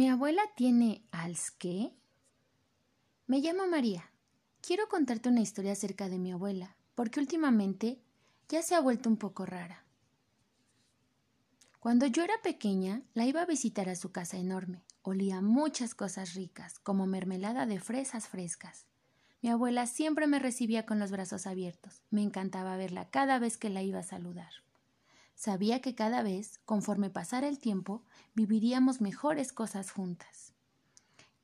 ¿Mi abuela tiene qué? Me llamo María. Quiero contarte una historia acerca de mi abuela, porque últimamente ya se ha vuelto un poco rara. Cuando yo era pequeña, la iba a visitar a su casa enorme. Olía muchas cosas ricas, como mermelada de fresas frescas. Mi abuela siempre me recibía con los brazos abiertos. Me encantaba verla cada vez que la iba a saludar. Sabía que cada vez, conforme pasara el tiempo, viviríamos mejores cosas juntas.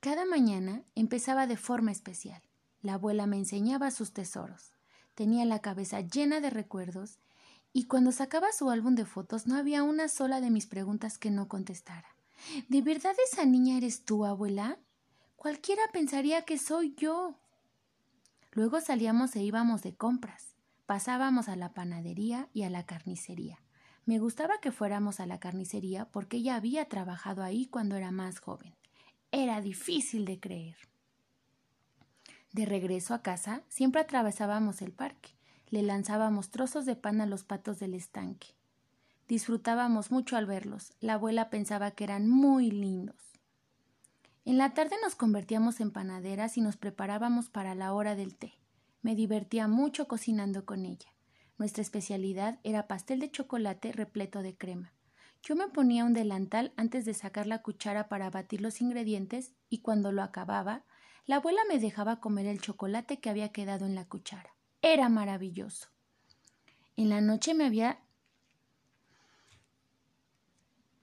Cada mañana empezaba de forma especial. La abuela me enseñaba sus tesoros. Tenía la cabeza llena de recuerdos y cuando sacaba su álbum de fotos no había una sola de mis preguntas que no contestara. ¿De verdad esa niña eres tú, abuela? Cualquiera pensaría que soy yo. Luego salíamos e íbamos de compras. Pasábamos a la panadería y a la carnicería. Me gustaba que fuéramos a la carnicería porque ella había trabajado ahí cuando era más joven. Era difícil de creer. De regreso a casa, siempre atravesábamos el parque. Le lanzábamos trozos de pan a los patos del estanque. Disfrutábamos mucho al verlos. La abuela pensaba que eran muy lindos. En la tarde nos convertíamos en panaderas y nos preparábamos para la hora del té. Me divertía mucho cocinando con ella. Nuestra especialidad era pastel de chocolate repleto de crema. Yo me ponía un delantal antes de sacar la cuchara para batir los ingredientes y cuando lo acababa, la abuela me dejaba comer el chocolate que había quedado en la cuchara. Era maravilloso. En la noche me había